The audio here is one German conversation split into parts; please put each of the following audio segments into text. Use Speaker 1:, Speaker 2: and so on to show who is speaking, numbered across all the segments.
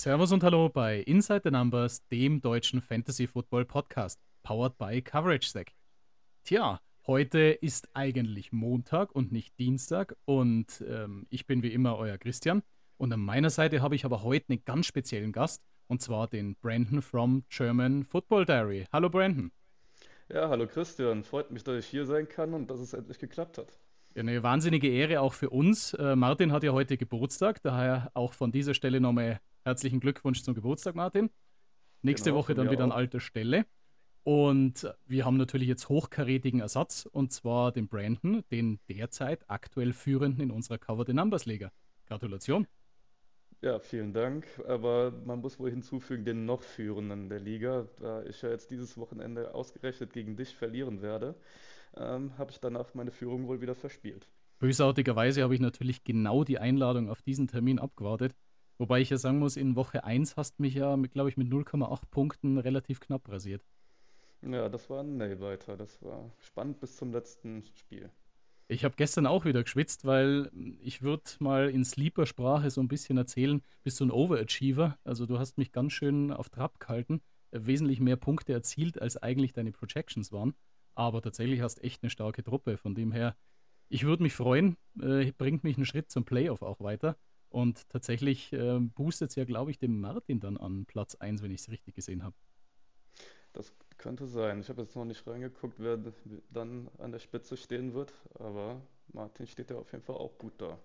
Speaker 1: Servus und Hallo bei Inside the Numbers, dem deutschen Fantasy Football Podcast, powered by Coverage Stack. Tja, heute ist eigentlich Montag und nicht Dienstag und ähm, ich bin wie immer euer Christian. Und an meiner Seite habe ich aber heute einen ganz speziellen Gast und zwar den Brandon from German Football Diary. Hallo Brandon.
Speaker 2: Ja, hallo Christian. Freut mich, dass ich hier sein kann und dass es endlich geklappt hat.
Speaker 1: Eine wahnsinnige Ehre auch für uns. Äh, Martin hat ja heute Geburtstag, daher auch von dieser Stelle nochmal herzlichen Glückwunsch zum Geburtstag, Martin. Nächste genau, Woche dann wieder auch. an alter Stelle. Und wir haben natürlich jetzt hochkarätigen Ersatz und zwar den Brandon, den derzeit aktuell führenden in unserer Cover the Numbers Liga. Gratulation.
Speaker 2: Ja, vielen Dank. Aber man muss wohl hinzufügen, den noch führenden der Liga, da ich ja jetzt dieses Wochenende ausgerechnet gegen dich verlieren werde ähm, habe ich danach meine Führung wohl wieder verspielt.
Speaker 1: Bösartigerweise habe ich natürlich genau die Einladung auf diesen Termin abgewartet. Wobei ich ja sagen muss, in Woche 1 hast mich ja, glaube ich, mit 0,8 Punkten relativ knapp rasiert.
Speaker 2: Ja, das war ein Nailbiter. Das war spannend bis zum letzten Spiel.
Speaker 1: Ich habe gestern auch wieder geschwitzt, weil ich würde mal in Sleeper-Sprache so ein bisschen erzählen, bist du ein Overachiever. Also du hast mich ganz schön auf Trab gehalten, äh, wesentlich mehr Punkte erzielt, als eigentlich deine Projections waren. Aber tatsächlich hast echt eine starke Truppe. Von dem her, ich würde mich freuen, äh, bringt mich einen Schritt zum Playoff auch weiter. Und tatsächlich äh, boostet es ja, glaube ich, dem Martin dann an Platz 1, wenn ich es richtig gesehen habe.
Speaker 2: Das könnte sein. Ich habe jetzt noch nicht reingeguckt, wer dann an der Spitze stehen wird, aber Martin steht ja auf jeden Fall auch gut da.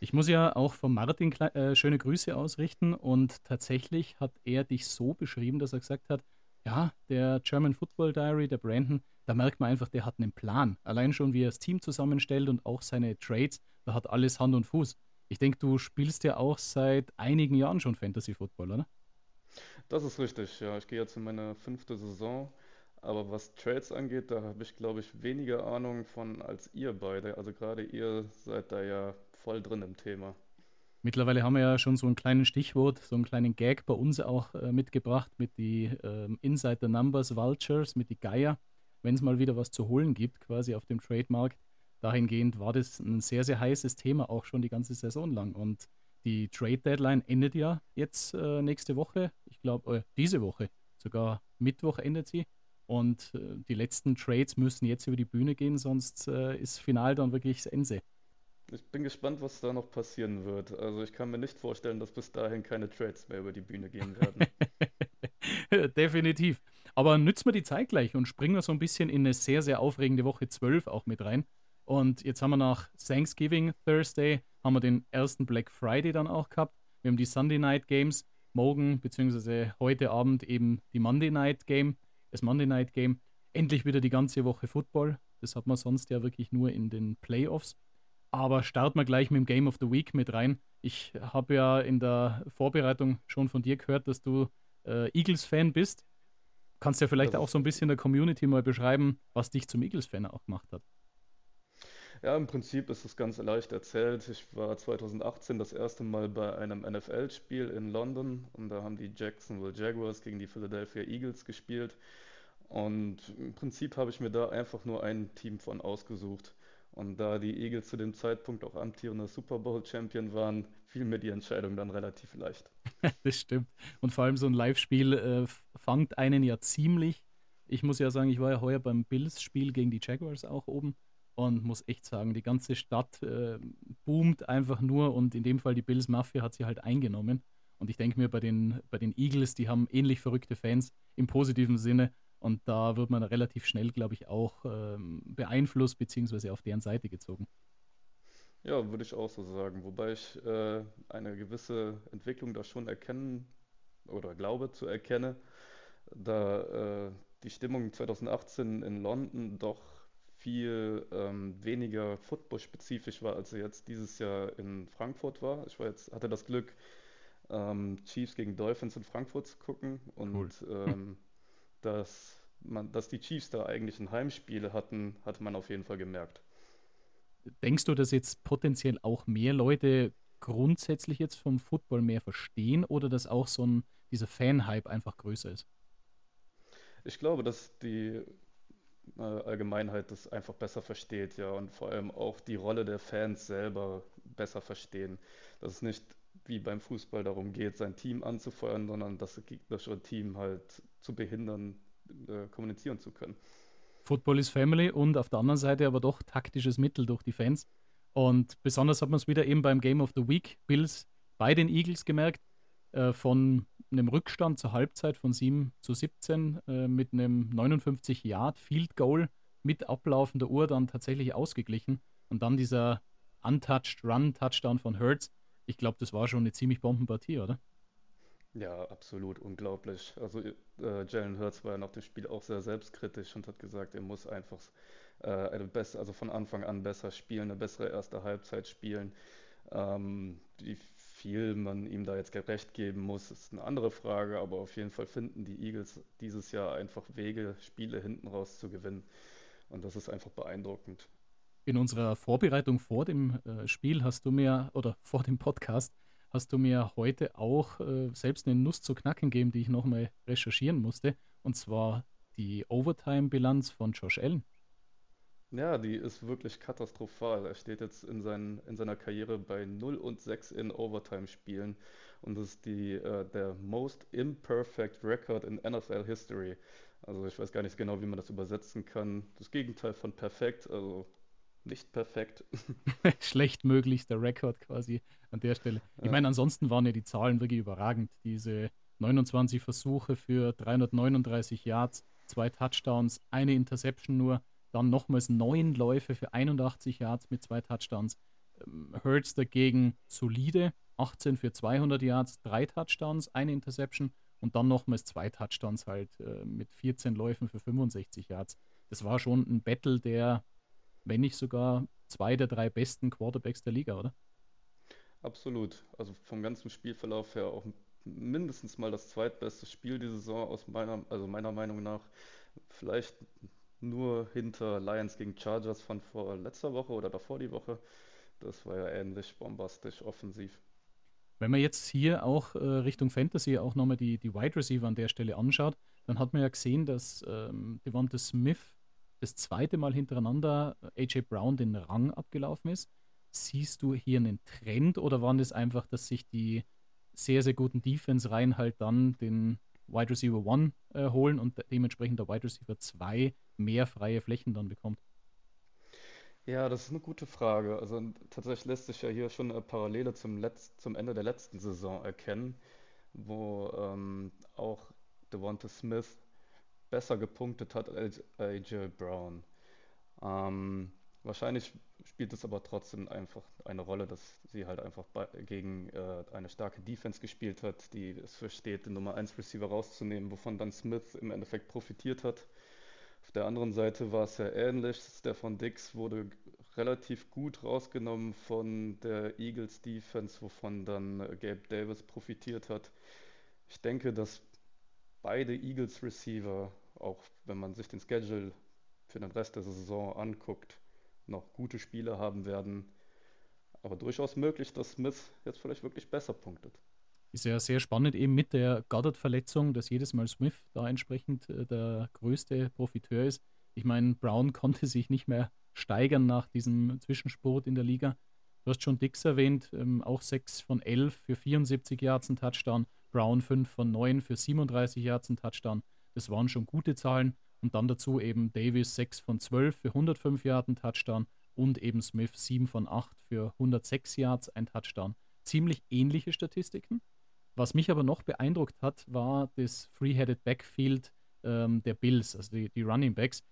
Speaker 1: Ich muss ja auch von Martin äh, schöne Grüße ausrichten und tatsächlich hat er dich so beschrieben, dass er gesagt hat, ja, der German Football Diary, der Brandon, da merkt man einfach, der hat einen Plan. Allein schon, wie er das Team zusammenstellt und auch seine Trades, da hat alles Hand und Fuß. Ich denke, du spielst ja auch seit einigen Jahren schon Fantasy Football, oder?
Speaker 2: Das ist richtig, ja. Ich gehe jetzt in meine fünfte Saison. Aber was Trades angeht, da habe ich, glaube ich, weniger Ahnung von als ihr beide. Also gerade ihr seid da ja voll drin im Thema.
Speaker 1: Mittlerweile haben wir ja schon so einen kleinen Stichwort, so einen kleinen Gag bei uns auch äh, mitgebracht mit die ähm, Inside the Numbers Vultures, mit die Geier wenn es mal wieder was zu holen gibt, quasi auf dem Trademarkt. Dahingehend war das ein sehr, sehr heißes Thema, auch schon die ganze Saison lang. Und die Trade Deadline endet ja jetzt äh, nächste Woche. Ich glaube, äh, diese Woche, sogar Mittwoch endet sie. Und äh, die letzten Trades müssen jetzt über die Bühne gehen, sonst äh, ist final dann wirklich das Ende.
Speaker 2: Ich bin gespannt, was da noch passieren wird. Also ich kann mir nicht vorstellen, dass bis dahin keine Trades mehr über die Bühne gehen werden.
Speaker 1: Definitiv. Aber nützen wir die Zeit gleich und springen wir so ein bisschen in eine sehr, sehr aufregende Woche 12 auch mit rein. Und jetzt haben wir nach Thanksgiving Thursday, haben wir den ersten Black Friday dann auch gehabt. Wir haben die Sunday Night Games, morgen bzw. heute Abend eben die Monday Night Game, das Monday Night Game. Endlich wieder die ganze Woche Football. Das hat man sonst ja wirklich nur in den Playoffs. Aber starten wir gleich mit dem Game of the Week mit rein. Ich habe ja in der Vorbereitung schon von dir gehört, dass du äh, Eagles-Fan bist. Kannst du ja vielleicht auch so ein bisschen der Community mal beschreiben, was dich zum Eagles-Fan auch gemacht hat.
Speaker 2: Ja, im Prinzip ist es ganz leicht erzählt. Ich war 2018 das erste Mal bei einem NFL-Spiel in London und da haben die Jacksonville Jaguars gegen die Philadelphia Eagles gespielt. Und im Prinzip habe ich mir da einfach nur ein Team von ausgesucht. Und da die Eagles zu dem Zeitpunkt auch amtierender Super Bowl-Champion waren, fiel mir die Entscheidung dann relativ leicht.
Speaker 1: das stimmt. Und vor allem so ein Live-Spiel äh, fangt einen ja ziemlich. Ich muss ja sagen, ich war ja heuer beim Bills-Spiel gegen die Jaguars auch oben und muss echt sagen, die ganze Stadt äh, boomt einfach nur und in dem Fall die Bills-Mafia hat sie halt eingenommen. Und ich denke mir, bei den, bei den Eagles, die haben ähnlich verrückte Fans im positiven Sinne und da wird man relativ schnell, glaube ich, auch ähm, beeinflusst bzw. auf deren Seite gezogen.
Speaker 2: Ja, würde ich auch so sagen. Wobei ich äh, eine gewisse Entwicklung da schon erkennen oder glaube zu erkennen, da äh, die Stimmung 2018 in London doch viel ähm, weniger football-spezifisch war, als sie jetzt dieses Jahr in Frankfurt war. Ich war jetzt, hatte das Glück, ähm, Chiefs gegen Dolphins in Frankfurt zu gucken und cool. ähm, dass, man, dass die Chiefs da eigentlich ein Heimspiel hatten, hatte man auf jeden Fall gemerkt.
Speaker 1: Denkst du, dass jetzt potenziell auch mehr Leute grundsätzlich jetzt vom Football mehr verstehen oder dass auch so ein, dieser Fan-Hype einfach größer ist?
Speaker 2: Ich glaube, dass die äh, Allgemeinheit das einfach besser versteht, ja, und vor allem auch die Rolle der Fans selber besser verstehen. Dass es nicht wie beim Fußball darum geht, sein Team anzufeuern, sondern das gegnerische Team halt zu behindern, äh, kommunizieren zu können.
Speaker 1: Football is Family und auf der anderen Seite aber doch taktisches Mittel durch die Fans. Und besonders hat man es wieder eben beim Game of the Week Bills bei den Eagles gemerkt, äh, von einem Rückstand zur Halbzeit von 7 zu 17 äh, mit einem 59 Yard Field Goal mit ablaufender Uhr dann tatsächlich ausgeglichen und dann dieser untouched Run Touchdown von Hurts. Ich glaube, das war schon eine ziemlich Bombenpartie, oder?
Speaker 2: Ja, absolut unglaublich. Also äh, Jalen Hurts war ja nach dem Spiel auch sehr selbstkritisch und hat gesagt, er muss einfach äh, eine bessere, also von Anfang an besser spielen, eine bessere erste Halbzeit spielen. Ähm, wie viel man ihm da jetzt gerecht geben muss, ist eine andere Frage, aber auf jeden Fall finden die Eagles dieses Jahr einfach Wege, Spiele hinten raus zu gewinnen. Und das ist einfach beeindruckend.
Speaker 1: In unserer Vorbereitung vor dem äh, Spiel hast du mir, oder vor dem Podcast, hast du mir heute auch äh, selbst eine Nuss zu knacken gegeben, die ich nochmal recherchieren musste. Und zwar die Overtime-Bilanz von Josh Allen.
Speaker 2: Ja, die ist wirklich katastrophal. Er steht jetzt in, seinen, in seiner Karriere bei 0 und 6 in Overtime-Spielen und das ist die, äh, der most imperfect record in NFL History. Also ich weiß gar nicht genau, wie man das übersetzen kann. Das Gegenteil von perfekt, also nicht perfekt.
Speaker 1: Schlecht möglichster Rekord quasi an der Stelle. Ich ja. meine, ansonsten waren ja die Zahlen wirklich überragend. Diese 29 Versuche für 339 Yards, zwei Touchdowns, eine Interception nur, dann nochmals neun Läufe für 81 Yards mit zwei Touchdowns. Ähm, Hurts dagegen solide, 18 für 200 Yards, drei Touchdowns, eine Interception und dann nochmals zwei Touchdowns halt äh, mit 14 Läufen für 65 Yards. Das war schon ein Battle der, wenn nicht sogar zwei der drei besten Quarterbacks der Liga, oder?
Speaker 2: Absolut. Also vom ganzen Spielverlauf her auch mindestens mal das zweitbeste Spiel die Saison aus meiner, also meiner Meinung nach. Vielleicht nur hinter Lions gegen Chargers von vor letzter Woche oder davor die Woche. Das war ja ähnlich bombastisch offensiv.
Speaker 1: Wenn man jetzt hier auch äh, Richtung Fantasy auch nochmal die, die Wide Receiver an der Stelle anschaut, dann hat man ja gesehen, dass ähm, Devonta Smith das zweite Mal hintereinander äh, AJ Brown den Rang abgelaufen ist. Siehst du hier einen Trend oder waren das einfach, dass sich die sehr, sehr guten Defense-Reihen halt dann den Wide Receiver 1 äh, holen und dementsprechend der Wide Receiver 2 mehr freie Flächen dann bekommt?
Speaker 2: Ja, das ist eine gute Frage. Also tatsächlich lässt sich ja hier schon eine Parallele zum, Letz zum Ende der letzten Saison erkennen, wo ähm, auch Devonta Smith besser gepunktet hat als AJ Brown. Ähm, wahrscheinlich spielt es aber trotzdem einfach eine Rolle, dass sie halt einfach gegen äh, eine starke Defense gespielt hat, die es versteht, den Nummer 1 Receiver rauszunehmen, wovon dann Smith im Endeffekt profitiert hat. Auf der anderen Seite war es ja ähnlich. Stefan Dix wurde relativ gut rausgenommen von der Eagles Defense, wovon dann Gabe Davis profitiert hat. Ich denke, dass beide Eagles Receiver, auch wenn man sich den Schedule für den Rest der Saison anguckt, noch gute Spiele haben werden. Aber durchaus möglich, dass Smith jetzt vielleicht wirklich besser punktet.
Speaker 1: Ist ja sehr spannend eben mit der Goddard-Verletzung, dass jedes Mal Smith da entsprechend äh, der größte Profiteur ist. Ich meine, Brown konnte sich nicht mehr steigern nach diesem Zwischenspurt in der Liga. Du hast schon Dix erwähnt, ähm, auch 6 von 11 für 74 Yards ein Touchdown, Brown 5 von 9 für 37 Yards ein Touchdown. Das waren schon gute Zahlen. Und dann dazu eben Davis 6 von 12 für 105 Yards ein Touchdown und eben Smith 7 von 8 für 106 Yards ein Touchdown. Ziemlich ähnliche Statistiken. Was mich aber noch beeindruckt hat, war das Free-Headed Backfield ähm, der Bills, also die, die Running Backs.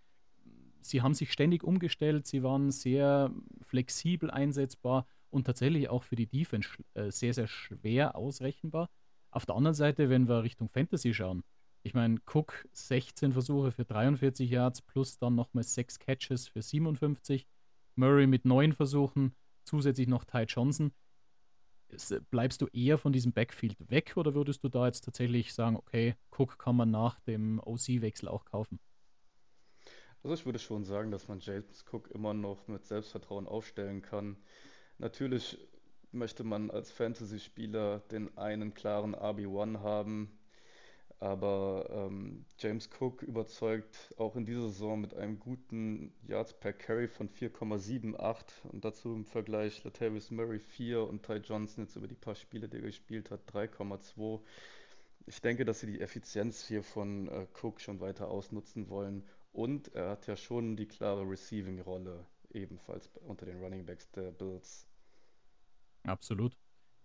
Speaker 1: Sie haben sich ständig umgestellt, sie waren sehr flexibel einsetzbar und tatsächlich auch für die Defense äh, sehr, sehr schwer ausrechenbar. Auf der anderen Seite, wenn wir Richtung Fantasy schauen, ich meine, Cook 16 Versuche für 43 Yards plus dann nochmal 6 Catches für 57. Murray mit 9 Versuchen, zusätzlich noch Ty Johnson bleibst du eher von diesem Backfield weg oder würdest du da jetzt tatsächlich sagen, okay, Cook kann man nach dem OC-Wechsel auch kaufen?
Speaker 2: Also ich würde schon sagen, dass man James Cook immer noch mit Selbstvertrauen aufstellen kann. Natürlich möchte man als Fantasy-Spieler den einen klaren RB1 haben. Aber ähm, James Cook überzeugt auch in dieser Saison mit einem guten Yards per Carry von 4,78 und dazu im Vergleich Latavius Murray 4 und Ty Johnson jetzt über die paar Spiele, die er gespielt hat, 3,2. Ich denke, dass sie die Effizienz hier von äh, Cook schon weiter ausnutzen wollen und er hat ja schon die klare Receiving-Rolle ebenfalls unter den Running Backs der Bills.
Speaker 1: Absolut.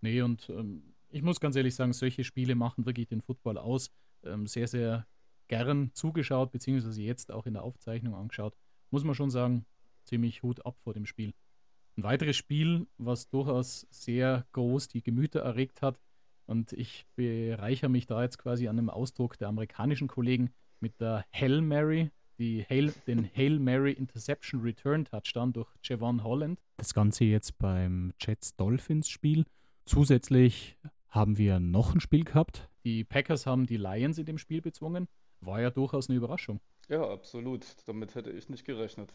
Speaker 1: Nee, und ähm, ich muss ganz ehrlich sagen, solche Spiele machen wirklich den Football aus. Ähm, sehr, sehr gern zugeschaut, beziehungsweise jetzt auch in der Aufzeichnung angeschaut. Muss man schon sagen, ziemlich Hut ab vor dem Spiel. Ein weiteres Spiel, was durchaus sehr groß die Gemüter erregt hat, und ich bereichere mich da jetzt quasi an einem Ausdruck der amerikanischen Kollegen mit der Hail Mary, die Hail, den Hail Mary Interception Return Touchdown durch Javon Holland. Das Ganze jetzt beim Jets Dolphins Spiel. Zusätzlich haben wir noch ein Spiel gehabt. Die Packers haben die Lions in dem Spiel bezwungen. War ja durchaus eine Überraschung.
Speaker 2: Ja, absolut. Damit hätte ich nicht gerechnet.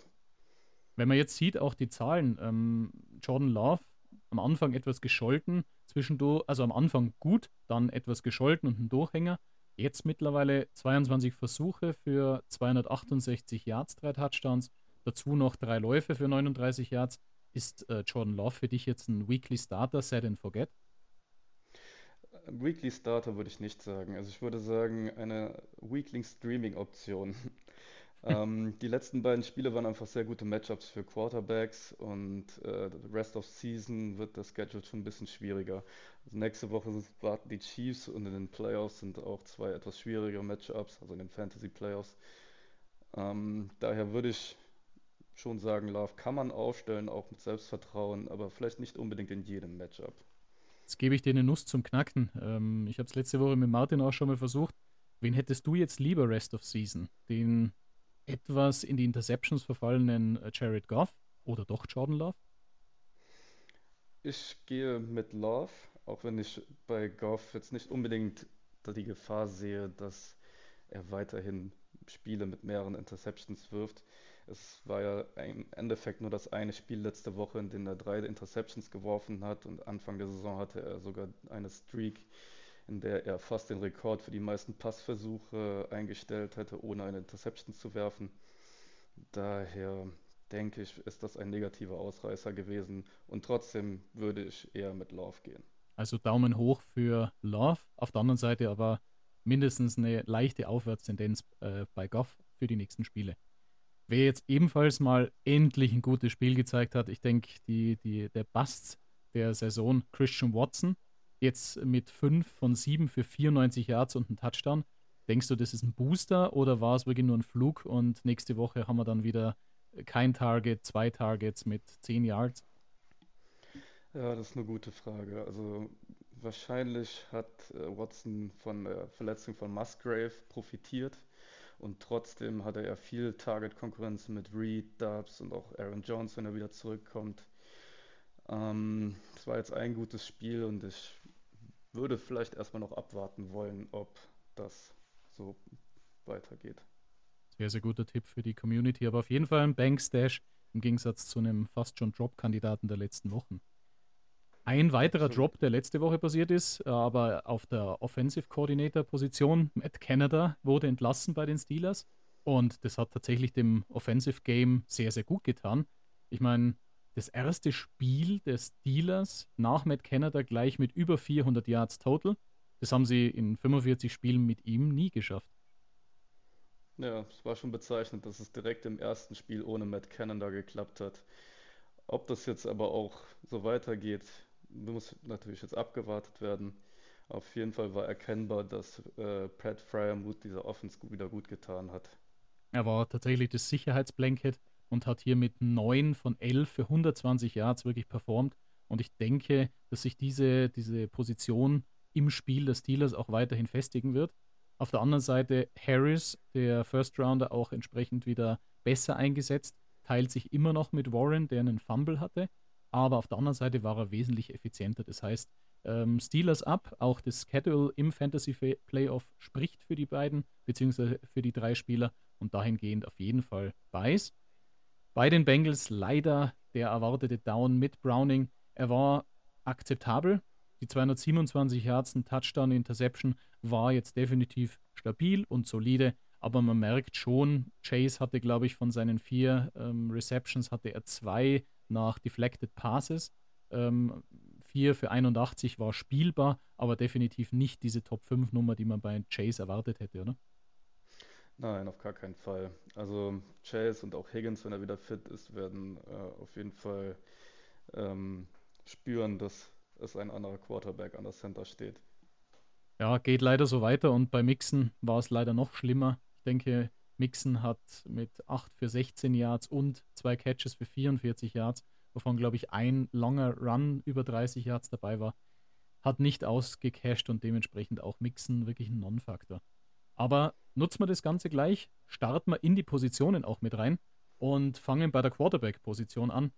Speaker 1: Wenn man jetzt sieht, auch die Zahlen, ähm, Jordan Love am Anfang etwas gescholten, zwischendurch, also am Anfang gut, dann etwas gescholten und ein Durchhänger. Jetzt mittlerweile 22 Versuche für 268 Yards, drei Touchdowns, dazu noch drei Läufe für 39 Yards. Ist äh, Jordan Love für dich jetzt ein Weekly Starter, set and forget?
Speaker 2: Weekly Starter würde ich nicht sagen. Also ich würde sagen, eine Weekly Streaming Option. ähm, die letzten beiden Spiele waren einfach sehr gute Matchups für Quarterbacks und äh, Rest of Season wird das Schedule schon ein bisschen schwieriger. Also nächste Woche warten die Chiefs und in den Playoffs sind auch zwei etwas schwierige Matchups, also in den Fantasy Playoffs. Ähm, daher würde ich schon sagen, Love kann man aufstellen, auch mit Selbstvertrauen, aber vielleicht nicht unbedingt in jedem Matchup.
Speaker 1: Jetzt gebe ich dir eine Nuss zum Knacken. Ähm, ich habe es letzte Woche mit Martin auch schon mal versucht. Wen hättest du jetzt lieber Rest of Season? Den etwas in die Interceptions verfallenen äh, Jared Goff oder doch Jordan Love?
Speaker 2: Ich gehe mit Love, auch wenn ich bei Goff jetzt nicht unbedingt die Gefahr sehe, dass er weiterhin Spiele mit mehreren Interceptions wirft. Es war ja im Endeffekt nur das eine Spiel letzte Woche, in dem er drei Interceptions geworfen hat und Anfang der Saison hatte er sogar eine Streak, in der er fast den Rekord für die meisten Passversuche eingestellt hätte, ohne eine Interception zu werfen. Daher denke ich, ist das ein negativer Ausreißer gewesen und trotzdem würde ich eher mit Love gehen.
Speaker 1: Also Daumen hoch für Love, auf der anderen Seite aber mindestens eine leichte Aufwärtstendenz äh, bei Goff für die nächsten Spiele. Wer jetzt ebenfalls mal endlich ein gutes Spiel gezeigt hat, ich denke, die, die, der Bast der Saison, Christian Watson, jetzt mit 5 von 7 für 94 Yards und einen Touchdown. Denkst du, das ist ein Booster oder war es wirklich nur ein Flug und nächste Woche haben wir dann wieder kein Target, zwei Targets mit 10 Yards?
Speaker 2: Ja, das ist eine gute Frage. Also wahrscheinlich hat äh, Watson von der Verletzung von Musgrave profitiert und trotzdem hatte er viel Target-Konkurrenz mit Reed, Dubs und auch Aaron Jones, wenn er wieder zurückkommt. Ähm, es ähm, war jetzt ein gutes Spiel und ich würde vielleicht erstmal noch abwarten wollen, ob das so weitergeht.
Speaker 1: Sehr, sehr guter Tipp für die Community, aber auf jeden Fall ein Bankstash im Gegensatz zu einem fast schon Drop-Kandidaten der letzten Wochen. Ein weiterer Drop, der letzte Woche passiert ist, äh, aber auf der Offensive Coordinator Position, Matt Canada wurde entlassen bei den Steelers und das hat tatsächlich dem Offensive Game sehr, sehr gut getan. Ich meine, das erste Spiel der Steelers nach Matt Canada gleich mit über 400 Yards total. Das haben sie in 45 Spielen mit ihm nie geschafft.
Speaker 2: Ja, es war schon bezeichnend, dass es direkt im ersten Spiel ohne Matt Canada geklappt hat. Ob das jetzt aber auch so weitergeht, muss natürlich jetzt abgewartet werden. Auf jeden Fall war erkennbar, dass äh, Pat Fryermuth dieser Offense wieder gut getan hat.
Speaker 1: Er war tatsächlich das Sicherheitsblanket und hat hier mit 9 von 11 für 120 Yards wirklich performt. Und ich denke, dass sich diese, diese Position im Spiel der Steelers auch weiterhin festigen wird. Auf der anderen Seite Harris, der First Rounder, auch entsprechend wieder besser eingesetzt, teilt sich immer noch mit Warren, der einen Fumble hatte aber auf der anderen Seite war er wesentlich effizienter. Das heißt, ähm, Steelers ab, auch das Schedule im Fantasy Playoff spricht für die beiden, beziehungsweise für die drei Spieler und dahingehend auf jeden Fall weiß. Bei den Bengals leider der erwartete Down mit Browning. Er war akzeptabel. Die 227 Yards, ein Touchdown, Interception war jetzt definitiv stabil und solide, aber man merkt schon, Chase hatte, glaube ich, von seinen vier ähm, Receptions hatte er zwei nach Deflected Passes. Ähm, 4 für 81 war spielbar, aber definitiv nicht diese Top 5 Nummer, die man bei Chase erwartet hätte, oder?
Speaker 2: Nein, auf gar keinen Fall. Also Chase und auch Higgins, wenn er wieder fit ist, werden äh, auf jeden Fall ähm, spüren, dass es ein anderer Quarterback an der Center steht.
Speaker 1: Ja, geht leider so weiter und bei Mixon war es leider noch schlimmer. Ich denke, Mixon hat mit 8 für 16 Yards und zwei Catches für 44 Yards, wovon, glaube ich, ein langer Run über 30 Yards dabei war, hat nicht ausgecasht und dementsprechend auch Mixon wirklich ein Non-Faktor. Aber nutzen wir das Ganze gleich, starten wir in die Positionen auch mit rein und fangen bei der Quarterback-Position an.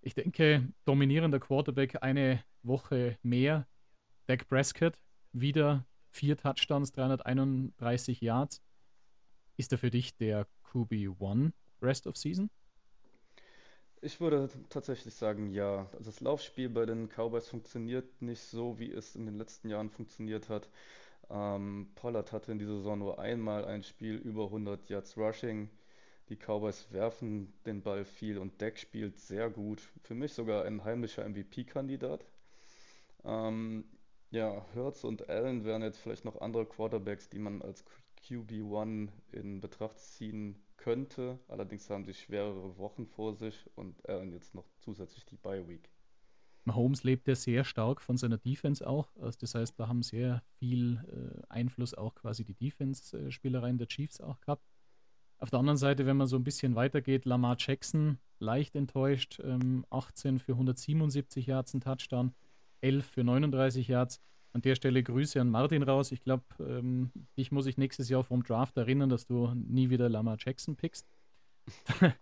Speaker 1: Ich denke, dominierender Quarterback eine Woche mehr. Dak Prescott, wieder vier Touchdowns, 331 Yards. Ist er für dich der QB1 Rest of Season?
Speaker 2: Ich würde tatsächlich sagen, ja. Also das Laufspiel bei den Cowboys funktioniert nicht so, wie es in den letzten Jahren funktioniert hat. Ähm, Pollard hatte in dieser Saison nur einmal ein Spiel über 100 Yards Rushing. Die Cowboys werfen den Ball viel und Dak spielt sehr gut. Für mich sogar ein heimlicher MVP-Kandidat. Ähm, ja, Hurts und Allen wären jetzt vielleicht noch andere Quarterbacks, die man als QB1 in Betracht ziehen könnte. Allerdings haben sie schwerere Wochen vor sich und Allen jetzt noch zusätzlich die Bye Week.
Speaker 1: Mahomes lebt ja sehr stark von seiner Defense auch. Also das heißt, da haben sehr viel äh, Einfluss auch quasi die Defense-Spielereien der Chiefs auch gehabt. Auf der anderen Seite, wenn man so ein bisschen weitergeht, Lamar Jackson leicht enttäuscht, ähm, 18 für 177 Yards ein Touchdown, 11 für 39 Yards. An der Stelle Grüße an Martin raus. Ich glaube, ähm, dich muss ich nächstes Jahr vom Draft erinnern, dass du nie wieder Lamar Jackson pickst.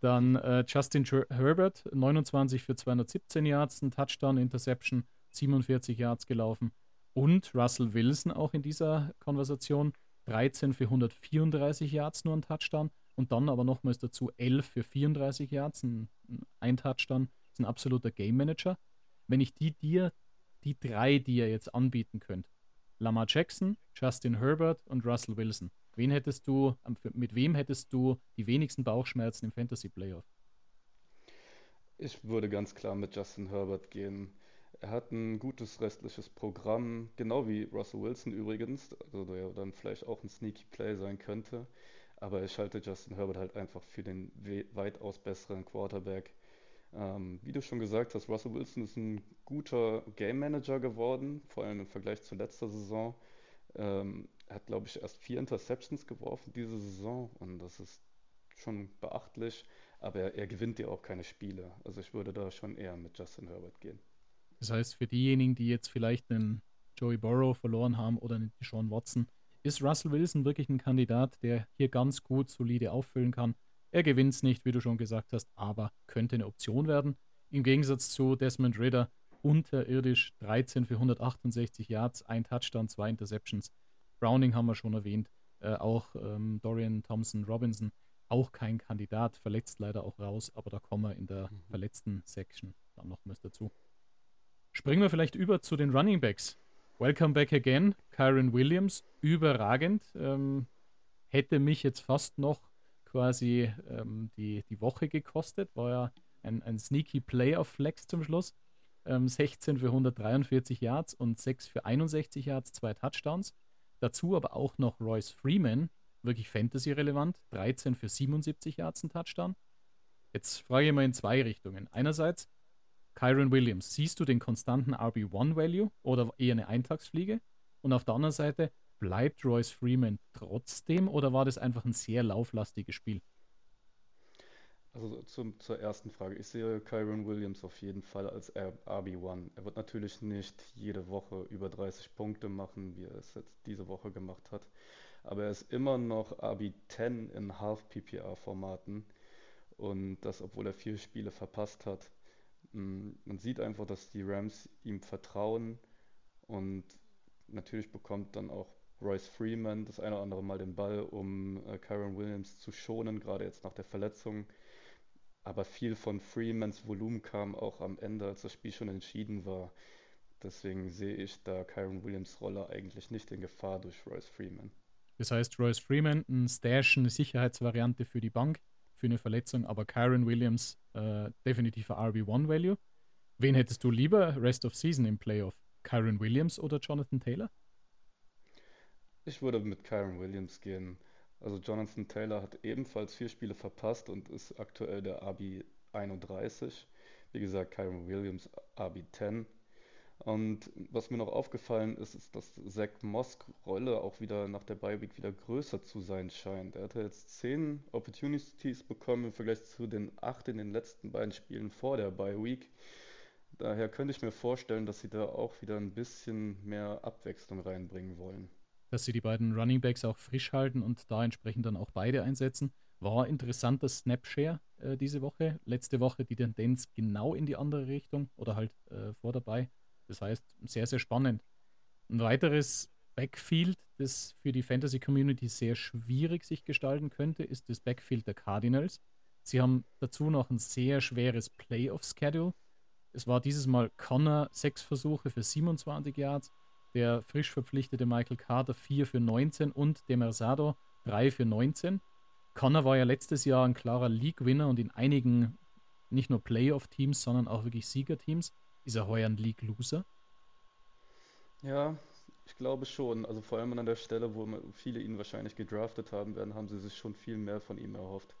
Speaker 1: Dann äh, Justin Herbert, 29 für 217 Yards, ein Touchdown, Interception, 47 Yards gelaufen. Und Russell Wilson auch in dieser Konversation, 13 für 134 Yards, nur ein Touchdown. Und dann aber nochmals dazu 11 für 34 Yards, ein, ein Touchdown. ist ein absoluter Game Manager. Wenn ich die dir, die drei, die ihr jetzt anbieten könnt, Lamar Jackson, Justin Herbert und Russell Wilson, Wen hättest du, mit wem hättest du die wenigsten Bauchschmerzen im Fantasy Playoff?
Speaker 2: Ich würde ganz klar mit Justin Herbert gehen. Er hat ein gutes restliches Programm, genau wie Russell Wilson übrigens, also der dann vielleicht auch ein Sneaky Play sein könnte. Aber ich halte Justin Herbert halt einfach für den weitaus besseren Quarterback. Ähm, wie du schon gesagt hast, Russell Wilson ist ein guter Game Manager geworden, vor allem im Vergleich zu letzter Saison. Ähm, er hat, glaube ich, erst vier Interceptions geworfen diese Saison und das ist schon beachtlich, aber er, er gewinnt ja auch keine Spiele. Also ich würde da schon eher mit Justin Herbert gehen.
Speaker 1: Das heißt, für diejenigen, die jetzt vielleicht einen Joey Burrow verloren haben oder einen Sean Watson, ist Russell Wilson wirklich ein Kandidat, der hier ganz gut solide auffüllen kann. Er gewinnt es nicht, wie du schon gesagt hast, aber könnte eine Option werden. Im Gegensatz zu Desmond Ritter, unterirdisch 13 für 168 Yards, ein Touchdown, zwei Interceptions. Browning haben wir schon erwähnt, äh, auch ähm, Dorian Thompson Robinson, auch kein Kandidat, verletzt leider auch raus, aber da kommen wir in der mhm. verletzten Section dann nochmals dazu. Springen wir vielleicht über zu den Running Backs. Welcome back again, Kyron Williams, überragend. Ähm, hätte mich jetzt fast noch quasi ähm, die, die Woche gekostet, war ja ein, ein sneaky Playoff Flex zum Schluss. Ähm, 16 für 143 Yards und 6 für 61 Yards, zwei Touchdowns. Dazu aber auch noch Royce Freeman, wirklich Fantasy-relevant, 13 für 77 Yards ein Touchdown. Jetzt frage ich mal in zwei Richtungen. Einerseits, Kyron Williams, siehst du den konstanten RB1-Value oder eher eine Eintagsfliege? Und auf der anderen Seite, bleibt Royce Freeman trotzdem oder war das einfach ein sehr lauflastiges Spiel?
Speaker 2: Also zum, zur ersten Frage. Ich sehe Kyron Williams auf jeden Fall als RB1. Er wird natürlich nicht jede Woche über 30 Punkte machen, wie er es jetzt diese Woche gemacht hat. Aber er ist immer noch RB10 in Half-PPR-Formaten. Und das, obwohl er vier Spiele verpasst hat. Mm, man sieht einfach, dass die Rams ihm vertrauen. Und natürlich bekommt dann auch Royce Freeman das eine oder andere Mal den Ball, um äh, Kyron Williams zu schonen, gerade jetzt nach der Verletzung. Aber viel von Freemans Volumen kam auch am Ende, als das Spiel schon entschieden war. Deswegen sehe ich da Kyron Williams Rolle eigentlich nicht in Gefahr durch Royce Freeman.
Speaker 1: Das heißt, Royce Freeman, ein Stash, eine Sicherheitsvariante für die Bank, für eine Verletzung, aber Kyron Williams äh, definitiv ein RB1-Value. Wen hättest du lieber Rest of Season im Playoff? Kyron Williams oder Jonathan Taylor?
Speaker 2: Ich würde mit Kyron Williams gehen. Also Jonathan Taylor hat ebenfalls vier Spiele verpasst und ist aktuell der RB 31. Wie gesagt, Kyron Williams RB 10. Und was mir noch aufgefallen ist, ist, dass Zach Mosk Rolle auch wieder nach der Week wieder größer zu sein scheint. Er hatte jetzt zehn Opportunities bekommen im Vergleich zu den acht in den letzten beiden Spielen vor der Bye Week. Daher könnte ich mir vorstellen, dass sie da auch wieder ein bisschen mehr Abwechslung reinbringen wollen.
Speaker 1: Dass sie die beiden Running Backs auch frisch halten und da entsprechend dann auch beide einsetzen. War interessanter Snapshare äh, diese Woche. Letzte Woche die Tendenz genau in die andere Richtung oder halt äh, vor dabei. Das heißt, sehr, sehr spannend. Ein weiteres Backfield, das für die Fantasy Community sehr schwierig sich gestalten könnte, ist das Backfield der Cardinals. Sie haben dazu noch ein sehr schweres Playoff-Schedule. Es war dieses Mal Connor sechs Versuche für 27 Yards, der frisch verpflichtete Michael Carter 4 für 19 und Demersado 3 für 19. Connor war ja letztes Jahr ein klarer League-Winner und in einigen nicht nur Playoff-Teams, sondern auch wirklich Siegerteams. Ist er heuer ein League-Loser?
Speaker 2: Ja, ich glaube schon. Also vor allem an der Stelle, wo viele ihn wahrscheinlich gedraftet haben werden, haben sie sich schon viel mehr von ihm erhofft.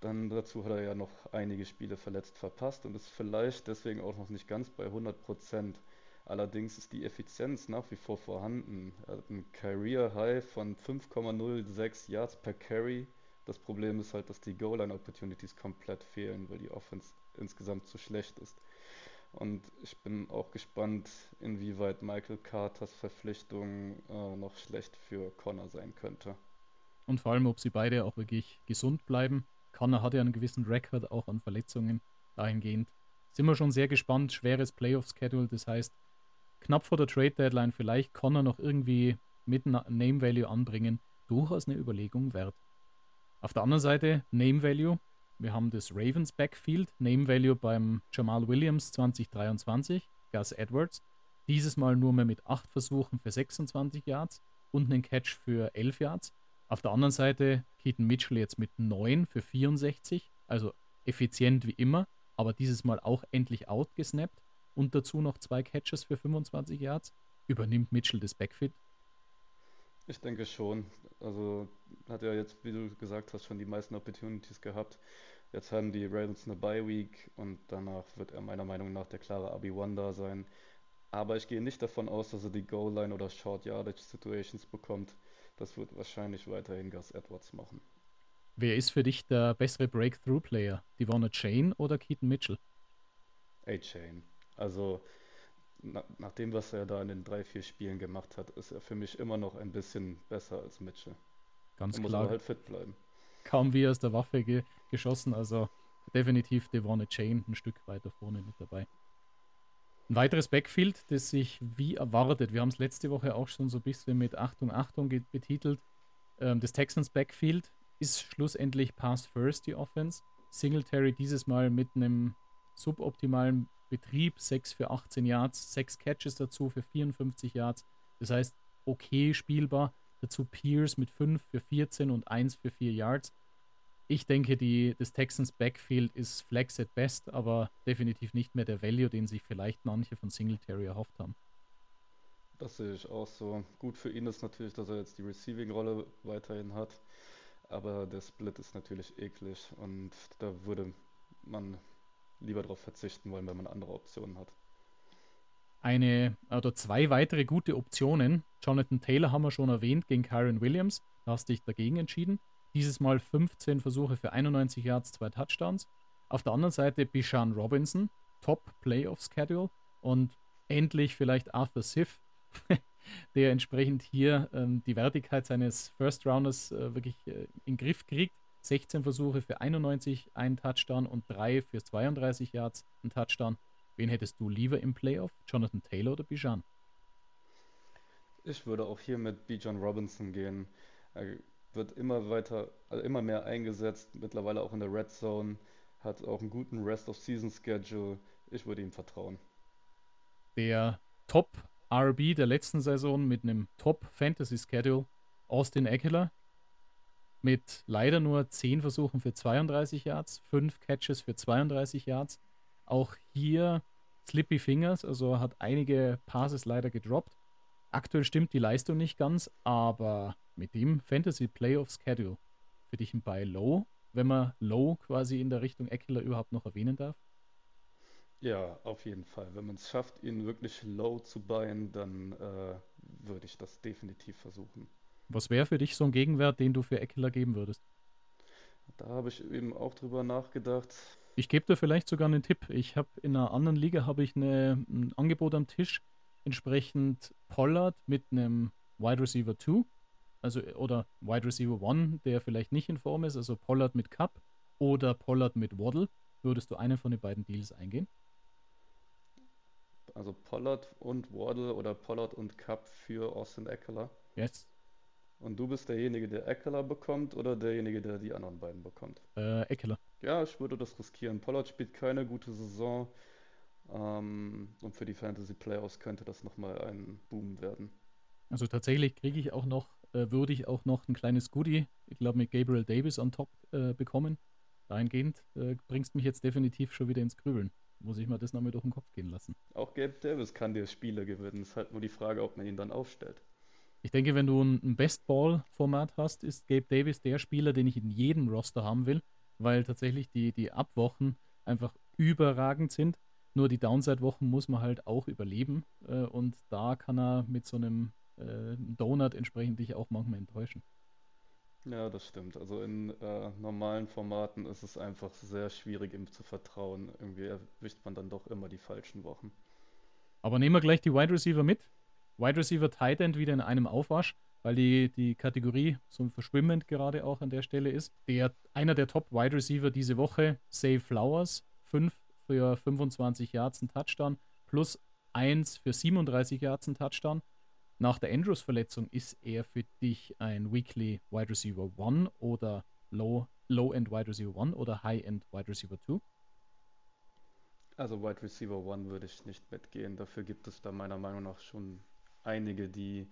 Speaker 2: Dann dazu hat er ja noch einige Spiele verletzt verpasst und ist vielleicht deswegen auch noch nicht ganz bei 100 Prozent. Allerdings ist die Effizienz nach wie vor vorhanden. Er hat ein Career High von 5,06 Yards per Carry. Das Problem ist halt, dass die Goal-Line Opportunities komplett fehlen, weil die Offense insgesamt zu schlecht ist. Und ich bin auch gespannt, inwieweit Michael Carters Verpflichtung äh, noch schlecht für Connor sein könnte.
Speaker 1: Und vor allem, ob sie beide auch wirklich gesund bleiben. Connor hat ja einen gewissen Rekord auch an Verletzungen dahingehend. Sind wir schon sehr gespannt. Schweres Playoff-Schedule, das heißt, knapp vor der Trade-Deadline vielleicht Connor noch irgendwie mit Name Value anbringen. Durchaus eine Überlegung wert. Auf der anderen Seite, Name Value, wir haben das Ravens Backfield, Name Value beim Jamal Williams 2023, Gus Edwards. Dieses Mal nur mehr mit 8 Versuchen für 26 Yards und einen Catch für 11 Yards. Auf der anderen Seite Keaton Mitchell jetzt mit 9 für 64, also effizient wie immer, aber dieses Mal auch endlich outgesnappt und dazu noch zwei Catches für 25 Yards. Übernimmt Mitchell das Backfield?
Speaker 2: Ich denke schon. Also hat er jetzt, wie du gesagt hast, schon die meisten Opportunities gehabt. Jetzt haben die Ravens eine Bye Week und danach wird er meiner Meinung nach der klare RB1 da sein. Aber ich gehe nicht davon aus, dass er die Goal Line oder Short Yardage Situations bekommt. Das wird wahrscheinlich weiterhin Gus Edwards machen.
Speaker 1: Wer ist für dich der bessere Breakthrough-Player? Devonna Chain oder Keaton Mitchell?
Speaker 2: A-Chain. Also na, nach dem, was er da in den drei, vier Spielen gemacht hat, ist er für mich immer noch ein bisschen besser als Mitchell.
Speaker 1: Ganz
Speaker 2: er
Speaker 1: klar.
Speaker 2: Muss aber halt fit bleiben
Speaker 1: kaum wie aus der Waffe ge geschossen. Also definitiv Devon Chain ein Stück weiter vorne mit dabei. Ein weiteres Backfield, das sich wie erwartet, wir haben es letzte Woche auch schon so ein bisschen mit Achtung, Achtung betitelt. Ähm, das Texans Backfield ist schlussendlich Pass First, die Offense. Singletary dieses Mal mit einem suboptimalen Betrieb, 6 für 18 Yards, 6 Catches dazu für 54 Yards. Das heißt, okay spielbar. Dazu Pierce mit 5 für 14 und 1 für 4 Yards. Ich denke, die, das Texans Backfield ist flex at best, aber definitiv nicht mehr der Value, den sich vielleicht manche von Singletary erhofft haben.
Speaker 2: Das sehe ich auch so. Gut für ihn ist natürlich, dass er jetzt die Receiving-Rolle weiterhin hat. Aber der Split ist natürlich eklig und da würde man lieber darauf verzichten wollen, wenn man andere Optionen hat
Speaker 1: eine oder zwei weitere gute Optionen. Jonathan Taylor haben wir schon erwähnt gegen Kyron Williams. Da hast du dich dagegen entschieden. Dieses Mal 15 Versuche für 91 Yards, zwei Touchdowns. Auf der anderen Seite Bishan Robinson, Top Playoff Schedule und endlich vielleicht Arthur Siff, der entsprechend hier ähm, die Wertigkeit seines First Rounders äh, wirklich äh, in den Griff kriegt. 16 Versuche für 91, ein Touchdown und drei für 32 Yards, ein Touchdown. Wen hättest du lieber im Playoff? Jonathan Taylor oder Bijan?
Speaker 2: Ich würde auch hier mit Bijan Robinson gehen. Er wird immer weiter, also immer mehr eingesetzt, mittlerweile auch in der Red Zone, hat auch einen guten Rest of Season Schedule. Ich würde ihm vertrauen.
Speaker 1: der Top-RB der letzten Saison mit einem Top-Fantasy-Schedule, Austin Eckler, mit leider nur 10 Versuchen für 32 Yards, 5 Catches für 32 Yards. Auch hier Slippy Fingers, also hat einige Passes leider gedroppt. Aktuell stimmt die Leistung nicht ganz, aber mit dem Fantasy Playoff Schedule für dich ein Buy Low, wenn man Low quasi in der Richtung Eckler überhaupt noch erwähnen darf?
Speaker 2: Ja, auf jeden Fall. Wenn man es schafft, ihn wirklich low zu buyen, dann äh, würde ich das definitiv versuchen.
Speaker 1: Was wäre für dich so ein Gegenwert, den du für Eckler geben würdest?
Speaker 2: Da habe ich eben auch drüber nachgedacht.
Speaker 1: Ich gebe dir vielleicht sogar einen Tipp. Ich habe in einer anderen Liga habe ich eine, ein Angebot am Tisch, entsprechend Pollard mit einem Wide Receiver 2, also oder Wide Receiver 1, der vielleicht nicht in Form ist, also Pollard mit Cup oder Pollard mit Waddle. Würdest du einen von den beiden Deals eingehen?
Speaker 2: Also Pollard und Waddle oder Pollard und Cup für Austin Eckler.
Speaker 1: Yes.
Speaker 2: Und du bist derjenige, der Eckler bekommt oder derjenige, der die anderen beiden bekommt?
Speaker 1: Äh, Eckler.
Speaker 2: Ja, ich würde das riskieren. Pollard spielt keine gute Saison. Ähm, und für die Fantasy Playoffs könnte das nochmal ein Boom werden.
Speaker 1: Also tatsächlich kriege ich auch noch, äh, würde ich auch noch ein kleines Goodie, ich glaube mit Gabriel Davis on top äh, bekommen. Dahingehend äh, bringst mich jetzt definitiv schon wieder ins Grübeln. Muss ich mal das nochmal durch den Kopf gehen lassen.
Speaker 2: Auch Gabe Davis kann dir Spiele gewinnen. Es ist halt nur die Frage, ob man ihn dann aufstellt.
Speaker 1: Ich denke, wenn du ein Best-Ball-Format hast, ist Gabe Davis der Spieler, den ich in jedem Roster haben will, weil tatsächlich die, die Abwochen einfach überragend sind. Nur die Downside-Wochen muss man halt auch überleben äh, und da kann er mit so einem äh, Donut entsprechend dich auch manchmal enttäuschen.
Speaker 2: Ja, das stimmt. Also in äh, normalen Formaten ist es einfach sehr schwierig, ihm zu vertrauen. Irgendwie erwischt man dann doch immer die falschen Wochen.
Speaker 1: Aber nehmen wir gleich die Wide Receiver mit. Wide Receiver Tight End wieder in einem Aufwasch, weil die, die Kategorie so verschwimmend gerade auch an der Stelle ist. Der, einer der Top Wide Receiver diese Woche, Save Flowers, 5 für 25 Yards ein Touchdown, plus 1 für 37 Yards ein Touchdown. Nach der Andrews-Verletzung ist er für dich ein Weekly Wide Receiver 1 oder Low, Low-End Wide Receiver 1 oder High-End Wide Receiver 2?
Speaker 2: Also Wide Receiver 1 würde ich nicht mitgehen. Dafür gibt es da meiner Meinung nach schon einige, die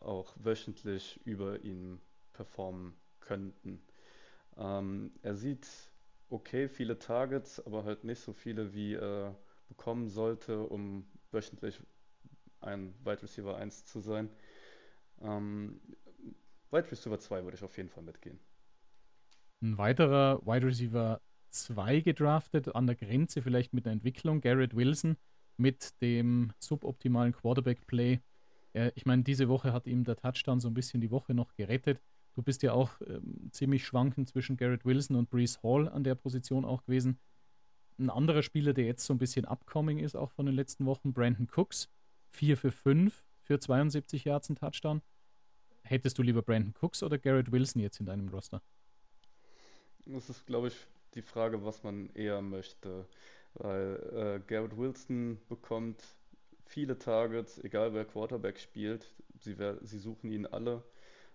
Speaker 2: auch wöchentlich über ihn performen könnten. Ähm, er sieht okay viele Targets, aber halt nicht so viele, wie er bekommen sollte, um wöchentlich ein Wide Receiver 1 zu sein. Ähm, Wide Receiver 2 würde ich auf jeden Fall mitgehen.
Speaker 1: Ein weiterer Wide Receiver 2 gedraftet, an der Grenze vielleicht mit einer Entwicklung, Garrett Wilson mit dem suboptimalen Quarterback-Play er, ich meine, diese Woche hat ihm der Touchdown so ein bisschen die Woche noch gerettet. Du bist ja auch ähm, ziemlich schwankend zwischen Garrett Wilson und Brees Hall an der Position auch gewesen. Ein anderer Spieler, der jetzt so ein bisschen upcoming ist, auch von den letzten Wochen, Brandon Cooks. 4 für 5 für 72 Yards ein Touchdown. Hättest du lieber Brandon Cooks oder Garrett Wilson jetzt in deinem Roster?
Speaker 2: Das ist, glaube ich, die Frage, was man eher möchte. Weil äh, Garrett Wilson bekommt viele Targets, egal wer Quarterback spielt. Sie, sie suchen ihn alle.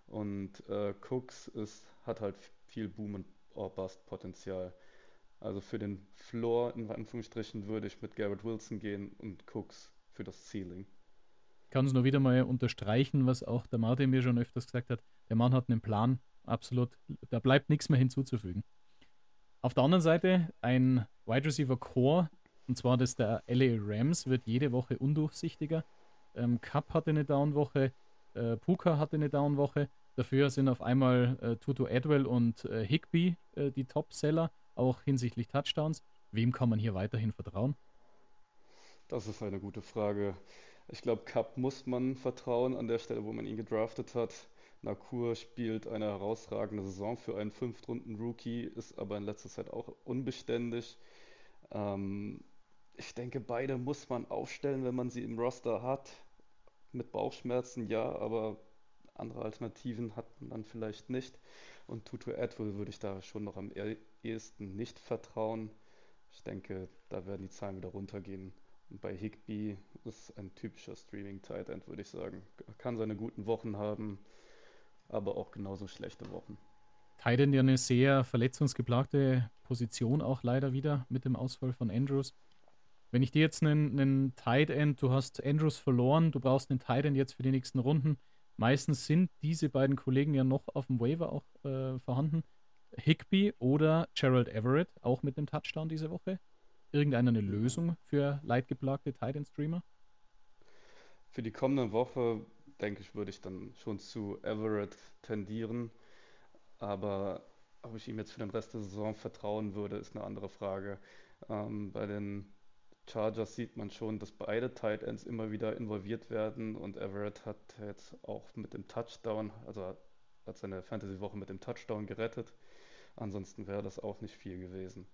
Speaker 2: Und äh, Cooks ist, hat halt viel Boom- und Bust-Potenzial. Also für den Floor, in Anführungsstrichen, würde ich mit Garrett Wilson gehen und Cooks für das Ceiling.
Speaker 1: Ich kann es nur wieder mal unterstreichen, was auch der Martin mir schon öfters gesagt hat. Der Mann hat einen Plan, absolut. Da bleibt nichts mehr hinzuzufügen. Auf der anderen Seite ein Wide Receiver Core, und zwar das der LA Rams wird jede Woche undurchsichtiger. Ähm, Cup hatte eine Downwoche, äh, Puka hatte eine Downwoche. Dafür sind auf einmal äh, Tutu Adwell und äh, Higby äh, die Top-Seller, auch hinsichtlich Touchdowns. Wem kann man hier weiterhin vertrauen?
Speaker 2: Das ist eine gute Frage. Ich glaube, Cup muss man vertrauen an der Stelle, wo man ihn gedraftet hat. Nakur spielt eine herausragende Saison für einen Fünftrunden-Rookie, ist aber in letzter Zeit auch unbeständig. Ähm, ich denke, beide muss man aufstellen, wenn man sie im Roster hat. Mit Bauchschmerzen ja, aber andere Alternativen hat man dann vielleicht nicht. Und Tutu Atwell würde ich da schon noch am ehesten nicht vertrauen. Ich denke, da werden die Zahlen wieder runtergehen. Und bei Higby ist ein typischer Streaming-Tight End, würde ich sagen. Er kann seine guten Wochen haben, aber auch genauso schlechte Wochen.
Speaker 1: Tight End ja eine sehr verletzungsgeplagte Position auch leider wieder mit dem Ausfall von Andrews. Wenn ich dir jetzt einen, einen Tight End, du hast Andrews verloren, du brauchst einen Tight End jetzt für die nächsten Runden. Meistens sind diese beiden Kollegen ja noch auf dem Waiver auch äh, vorhanden. Higby oder Gerald Everett, auch mit einem Touchdown diese Woche. Irgendeine eine Lösung für leidgeplagte Tight End Streamer?
Speaker 2: Für die kommende Woche, denke ich, würde ich dann schon zu Everett tendieren. Aber ob ich ihm jetzt für den Rest der Saison vertrauen würde, ist eine andere Frage. Ähm, bei den Chargers sieht man schon, dass beide Tight Ends immer wieder involviert werden und Everett hat jetzt auch mit dem Touchdown, also hat seine Fantasy-Woche mit dem Touchdown gerettet. Ansonsten wäre das auch nicht viel gewesen.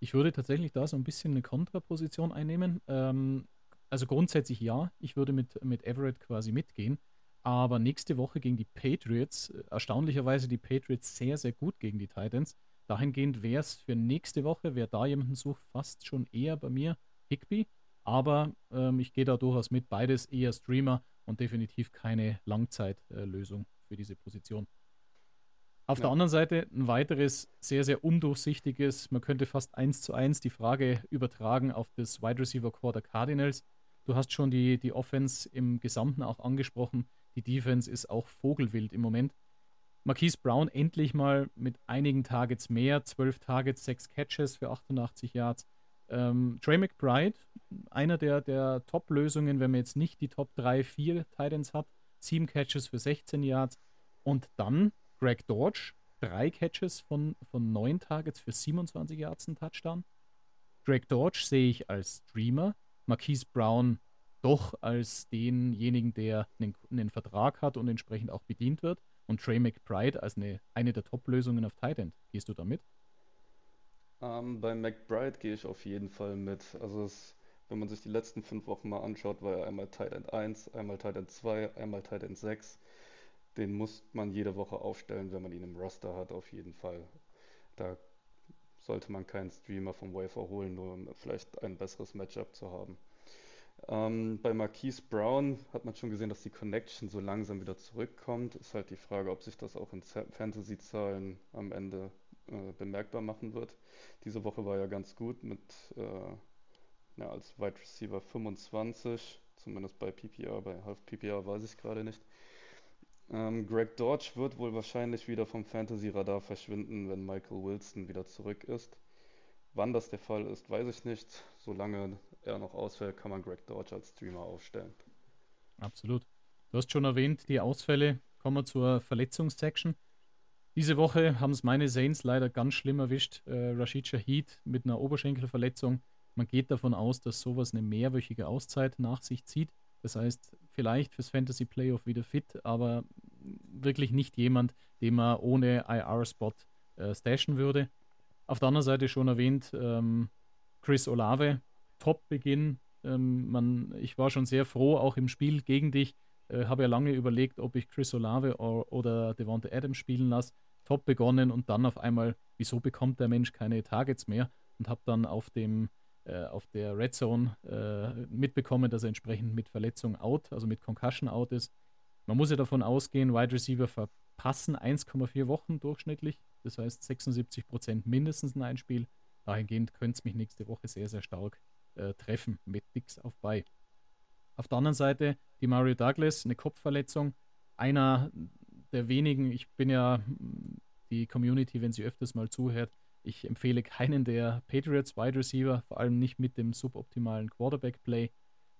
Speaker 1: Ich würde tatsächlich da so ein bisschen eine Kontraposition einnehmen. Ähm, also grundsätzlich ja, ich würde mit, mit Everett quasi mitgehen. Aber nächste Woche gegen die Patriots, äh, erstaunlicherweise die Patriots sehr, sehr gut gegen die Titans. Dahingehend wäre es für nächste Woche, wer da jemanden sucht, fast schon eher bei mir Higby. Aber ähm, ich gehe da durchaus mit. Beides eher Streamer und definitiv keine Langzeitlösung äh, für diese Position. Auf ja. der anderen Seite ein weiteres sehr, sehr undurchsichtiges, man könnte fast eins zu eins die Frage übertragen auf das Wide Receiver Core der Cardinals. Du hast schon die, die Offense im Gesamten auch angesprochen. Die Defense ist auch vogelwild im Moment. Marquise Brown endlich mal mit einigen Targets mehr, 12 Targets, 6 Catches für 88 Yards. Ähm, Trey McBride, einer der, der Top-Lösungen, wenn man jetzt nicht die Top 3, 4 Titans hat, 7 Catches für 16 Yards. Und dann Greg Dodge, 3 Catches von, von 9 Targets für 27 Yards, ein Touchdown. Greg Dodge sehe ich als Streamer, Marquise Brown doch als denjenigen, der einen, einen, Vertrag hat und entsprechend auch bedient wird. Und Trey McBride als eine, eine der Top-Lösungen auf Tight End. Gehst du damit?
Speaker 2: Ähm, bei McBride gehe ich auf jeden Fall mit. Also es, wenn man sich die letzten fünf Wochen mal anschaut, war er einmal Tight End 1, einmal Tight End 2, einmal Tight End 6. Den muss man jede Woche aufstellen, wenn man ihn im Roster hat, auf jeden Fall. Da sollte man keinen Streamer vom Wafer holen, nur um vielleicht ein besseres Matchup zu haben. Ähm, bei Marquise Brown hat man schon gesehen, dass die Connection so langsam wieder zurückkommt. Ist halt die Frage, ob sich das auch in Fantasy-Zahlen am Ende äh, bemerkbar machen wird. Diese Woche war ja ganz gut mit äh, ja, als Wide Receiver 25, zumindest bei PPR, bei Half PPR weiß ich gerade nicht. Ähm, Greg Dodge wird wohl wahrscheinlich wieder vom Fantasy-Radar verschwinden, wenn Michael Wilson wieder zurück ist. Wann das der Fall ist, weiß ich nicht. Solange er noch ausfällt, kann man Greg Dodge als Streamer aufstellen.
Speaker 1: Absolut. Du hast schon erwähnt, die Ausfälle. Kommen wir zur Verletzungssection. Diese Woche haben es meine Saints leider ganz schlimm erwischt. Äh, Rashid Shahid mit einer Oberschenkelverletzung. Man geht davon aus, dass sowas eine mehrwöchige Auszeit nach sich zieht. Das heißt, vielleicht fürs Fantasy Playoff wieder fit, aber wirklich nicht jemand, den man ohne IR-Spot äh, stashen würde. Auf der anderen Seite schon erwähnt, ähm, Chris Olave, Top-Beginn. Ähm, ich war schon sehr froh, auch im Spiel gegen dich. Äh, habe ja lange überlegt, ob ich Chris Olave or, oder Devonta Adams spielen lasse. Top begonnen und dann auf einmal, wieso bekommt der Mensch keine Targets mehr? Und habe dann auf dem äh, auf der Red Zone äh, mitbekommen, dass er entsprechend mit Verletzung out, also mit Concussion out ist. Man muss ja davon ausgehen, Wide Receiver verpassen 1,4 Wochen durchschnittlich. Das heißt 76 Prozent mindestens in ein Spiel. Dahingehend könnte es mich nächste Woche sehr, sehr stark äh, treffen mit Dix auf bei. Auf der anderen Seite die Mario Douglas, eine Kopfverletzung. Einer der wenigen, ich bin ja die Community, wenn sie öfters mal zuhört, ich empfehle keinen der Patriots Wide Receiver, vor allem nicht mit dem suboptimalen Quarterback-Play.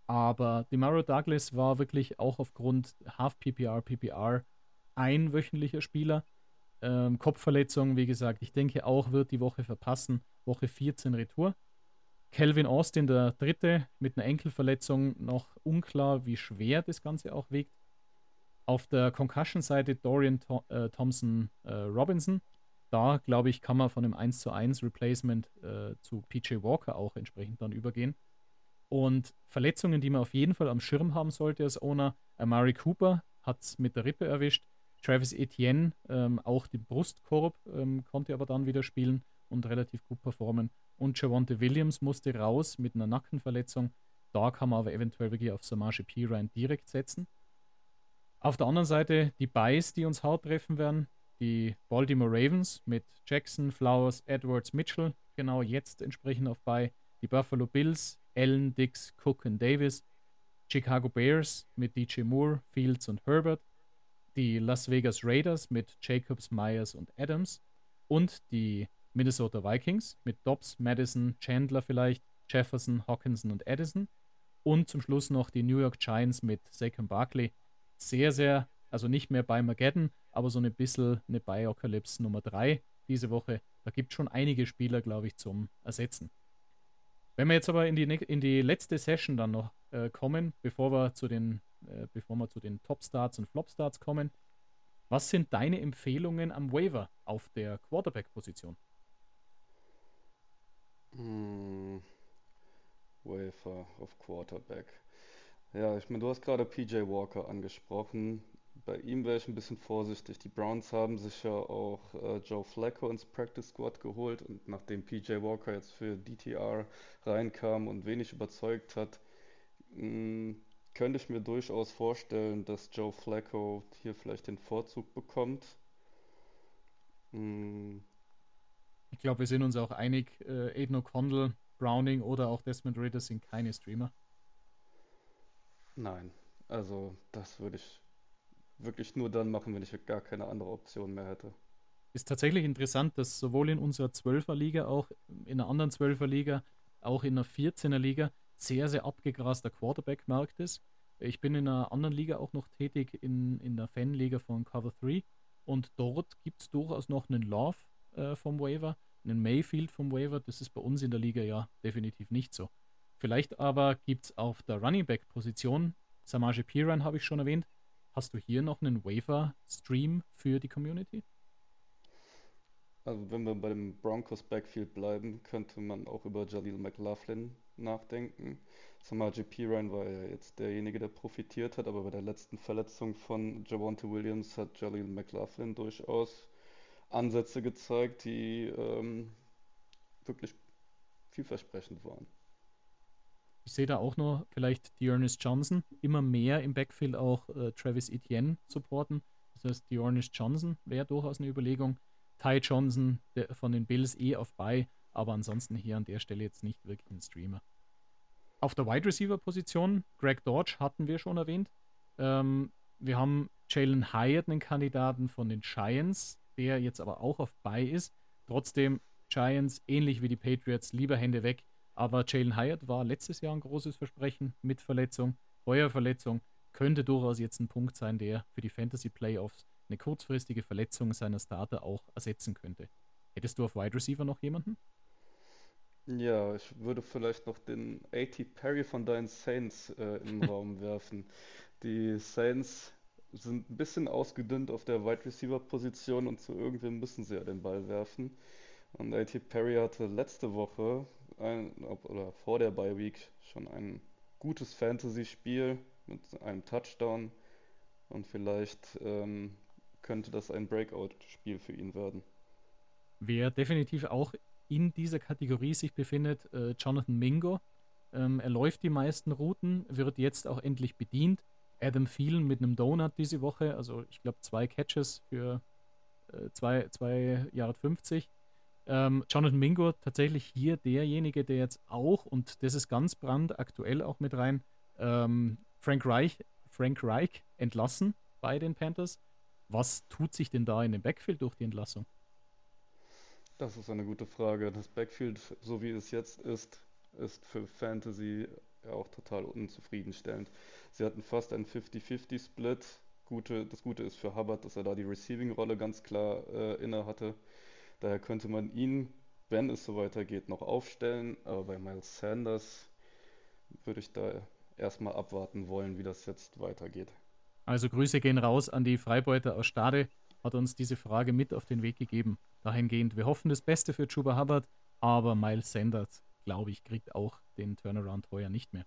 Speaker 1: Aber Demario Douglas war wirklich auch aufgrund Half PPR, PPR ein wöchentlicher Spieler. Ähm, Kopfverletzung, wie gesagt, ich denke auch, wird die Woche verpassen. Woche 14 Retour. Calvin Austin, der dritte, mit einer Enkelverletzung, noch unklar, wie schwer das Ganze auch wiegt. Auf der Concussion-Seite Dorian Th äh, Thompson äh, Robinson, da, glaube ich, kann man von einem 1 zu 1 Replacement äh, zu PJ Walker auch entsprechend dann übergehen. Und Verletzungen, die man auf jeden Fall am Schirm haben sollte als Owner, Amari Cooper hat es mit der Rippe erwischt. Travis Etienne, ähm, auch den Brustkorb, ähm, konnte aber dann wieder spielen und relativ gut performen. Und Javonte Williams musste raus mit einer Nackenverletzung. Da kann man aber eventuell wirklich auf Samaje Pirine direkt setzen. Auf der anderen Seite die Buys, die uns hart treffen werden die Baltimore Ravens mit Jackson, Flowers, Edwards, Mitchell genau jetzt entsprechend auf bei. Die Buffalo Bills Allen, Dix, Cook und Davis. Chicago Bears mit DJ Moore, Fields und Herbert. Die Las Vegas Raiders mit Jacobs, Myers und Adams. Und die Minnesota Vikings mit Dobbs, Madison, Chandler vielleicht, Jefferson, Hawkinson und Addison. Und zum Schluss noch die New York Giants mit Saquon Barkley. Sehr, sehr, also nicht mehr bei Mageddon, aber so ein bisschen eine Biocalypse Nummer 3 diese Woche. Da gibt es schon einige Spieler, glaube ich, zum Ersetzen. Wenn wir jetzt aber in die, in die letzte Session dann noch äh, kommen, bevor wir zu den, äh, bevor wir zu den Top-Starts und Flop-Starts kommen, was sind deine Empfehlungen am Waiver auf der Quarterback-Position?
Speaker 2: Hm, Waiver auf Quarterback. Ja, ich meine, du hast gerade PJ Walker angesprochen. Bei ihm wäre ich ein bisschen vorsichtig. Die Browns haben sich ja auch äh, Joe Flacco ins Practice Squad geholt und nachdem PJ Walker jetzt für DTR reinkam und wenig überzeugt hat, mh, hm, könnte ich mir durchaus vorstellen, dass Joe Flacco hier vielleicht den Vorzug bekommt.
Speaker 1: Hm. ich glaube, wir sind uns auch einig, äh, Aiden O'Connell, Browning oder auch Desmond Ritter sind keine Streamer.
Speaker 2: Nein, also das würde ich wirklich nur dann machen, wenn ich gar keine andere Option mehr hätte.
Speaker 1: Ist tatsächlich interessant, dass sowohl in unserer 12er Liga, auch in einer anderen 12er Liga, auch in einer 14er Liga sehr, sehr abgegraster Quarterback-Markt ist. Ich bin in einer anderen Liga auch noch tätig, in, in der Fanliga von Cover 3. Und dort gibt es durchaus noch einen Love äh, vom Waiver, einen Mayfield vom Waiver. Das ist bei uns in der Liga ja definitiv nicht so. Vielleicht aber gibt es auf der Running Back-Position, Samaje Piran habe ich schon erwähnt, Hast du hier noch einen Waiver-Stream für die Community?
Speaker 2: Also wenn wir bei dem Broncos Backfield bleiben, könnte man auch über Jalil McLaughlin nachdenken. Samaji Piran war ja jetzt derjenige, der profitiert hat, aber bei der letzten Verletzung von Javante Williams hat Jalil McLaughlin durchaus Ansätze gezeigt, die ähm, wirklich vielversprechend waren.
Speaker 1: Ich sehe da auch noch vielleicht Dearness Johnson immer mehr im Backfield auch äh, Travis Etienne supporten. Das heißt, Dearness Johnson wäre durchaus eine Überlegung. Ty Johnson der, von den Bills eh auf bei, aber ansonsten hier an der Stelle jetzt nicht wirklich ein Streamer. Auf der Wide Receiver Position, Greg Dodge hatten wir schon erwähnt. Ähm, wir haben Jalen Hyatt, einen Kandidaten von den Giants, der jetzt aber auch auf bei ist. Trotzdem Giants, ähnlich wie die Patriots, lieber Hände weg. Aber Jalen Hyatt war letztes Jahr ein großes Versprechen mit Verletzung. Feuerverletzung könnte durchaus jetzt ein Punkt sein, der für die Fantasy Playoffs eine kurzfristige Verletzung seiner Starter auch ersetzen könnte. Hättest du auf Wide Receiver noch jemanden?
Speaker 2: Ja, ich würde vielleicht noch den A.T. Perry von deinen Saints äh, in den Raum werfen. Die Saints sind ein bisschen ausgedünnt auf der Wide Receiver Position und zu irgendwem müssen sie ja den Ball werfen. Und A.T. Perry hatte letzte Woche ein, oder vor der Bye Week schon ein gutes Fantasy-Spiel mit einem Touchdown und vielleicht ähm, könnte das ein Breakout-Spiel für ihn werden.
Speaker 1: Wer definitiv auch in dieser Kategorie sich befindet, äh, Jonathan Mingo. Ähm, er läuft die meisten Routen, wird jetzt auch endlich bedient. Adam Thielen mit einem Donut diese Woche, also ich glaube zwei Catches für äh, zwei, zwei Jahre 50. Ähm, Jonathan Mingo tatsächlich hier derjenige, der jetzt auch, und das ist ganz brandaktuell auch mit rein, ähm, Frank Reich, Frank Reich entlassen bei den Panthers. Was tut sich denn da in dem Backfield durch die Entlassung?
Speaker 2: Das ist eine gute Frage. Das Backfield, so wie es jetzt ist, ist für Fantasy ja auch total unzufriedenstellend. Sie hatten fast einen 50-50-Split. Gute, das Gute ist für Hubbard, dass er da die Receiving-Rolle ganz klar äh, inne hatte. Daher könnte man ihn, wenn es so weitergeht, noch aufstellen. Aber bei Miles Sanders würde ich da erstmal abwarten wollen, wie das jetzt weitergeht.
Speaker 1: Also Grüße gehen raus an die Freibeuter aus Stade, hat uns diese Frage mit auf den Weg gegeben. Dahingehend, wir hoffen das Beste für Chuba Hubbard, aber Miles Sanders, glaube ich, kriegt auch den Turnaround heuer nicht mehr.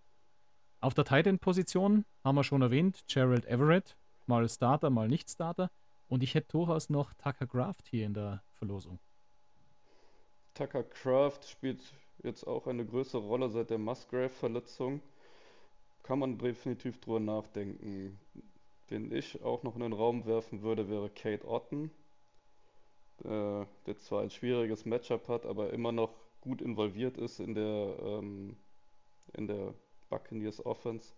Speaker 1: Auf der Tight Position haben wir schon erwähnt, Gerald Everett, mal Starter, mal nicht Starter. Und ich hätte durchaus noch Tucker Craft hier in der Verlosung.
Speaker 2: Tucker Craft spielt jetzt auch eine größere Rolle seit der Musgrave-Verletzung. Kann man definitiv drüber nachdenken. Den ich auch noch in den Raum werfen würde, wäre Kate Otten, äh, der zwar ein schwieriges Matchup hat, aber immer noch gut involviert ist in der, ähm, in der Buccaneers Offense.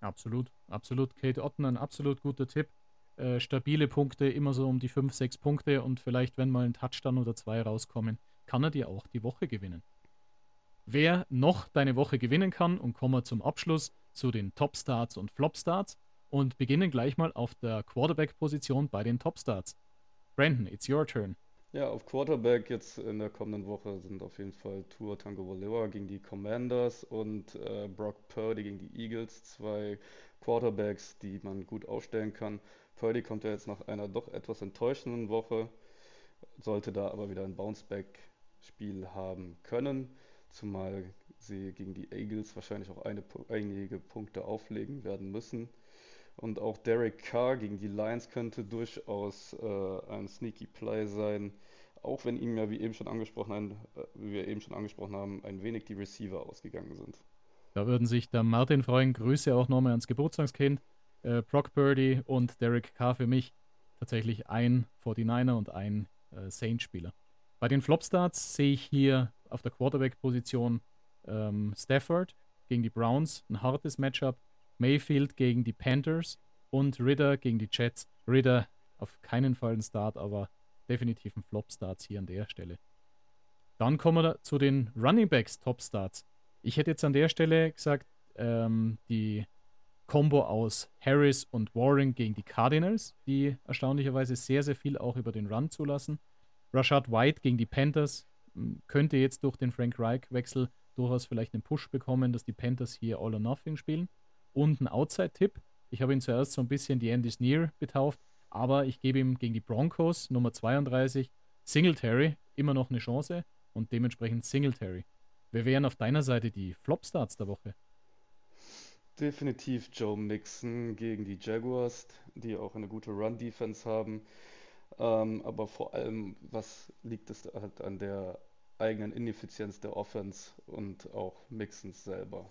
Speaker 1: Absolut, absolut. Kate Otten, ein absolut guter Tipp. Äh, stabile Punkte, immer so um die 5, 6 Punkte und vielleicht, wenn mal ein Touchdown oder zwei rauskommen, kann er dir auch die Woche gewinnen. Wer noch deine Woche gewinnen kann und kommen wir zum Abschluss zu den Top Starts und Flop Starts und beginnen gleich mal auf der Quarterback-Position bei den Top Starts. Brandon, it's your turn.
Speaker 2: Ja, auf Quarterback jetzt in der kommenden Woche sind auf jeden Fall Tua Tagovailoa gegen die Commanders und äh, Brock Purdy gegen die Eagles. Zwei Quarterbacks, die man gut aufstellen kann. Purdy kommt ja jetzt nach einer doch etwas enttäuschenden Woche, sollte da aber wieder ein Bounceback-Spiel haben können, zumal sie gegen die Eagles wahrscheinlich auch einige Punkte auflegen werden müssen. Und auch Derek Carr gegen die Lions könnte durchaus äh, ein sneaky Play sein, auch wenn ihm ja, wie eben schon angesprochen, ein, äh, wie wir eben schon angesprochen haben, ein wenig die Receiver ausgegangen sind.
Speaker 1: Da würden sich der Martin freuen. Grüße auch nochmal ans Geburtstagskind. Äh, Brock Purdy und Derek Carr für mich tatsächlich ein 49er und ein äh, Saints-Spieler. Bei den Flopstarts sehe ich hier auf der Quarterback-Position ähm, Stafford gegen die Browns, ein hartes Matchup. Mayfield gegen die Panthers und Ritter gegen die Jets. Ritter auf keinen Fall ein Start, aber definitiv ein Flop-Start hier an der Stelle. Dann kommen wir zu den Running Backs Top-Starts. Ich hätte jetzt an der Stelle gesagt, ähm, die Combo aus Harris und Warren gegen die Cardinals, die erstaunlicherweise sehr, sehr viel auch über den Run zulassen. Rashad White gegen die Panthers hm, könnte jetzt durch den Frank Reich-Wechsel durchaus vielleicht einen Push bekommen, dass die Panthers hier All or Nothing spielen und ein Outside-Tipp. Ich habe ihn zuerst so ein bisschen die Andy Sneer betauft, aber ich gebe ihm gegen die Broncos Nummer 32 Singletary immer noch eine Chance und dementsprechend Singletary. Wer wären auf deiner Seite die Flop-Starts der Woche?
Speaker 2: Definitiv Joe Mixon gegen die Jaguars, die auch eine gute Run-Defense haben. Ähm, aber vor allem, was liegt es halt an der eigenen Ineffizienz der Offense und auch Mixons selber.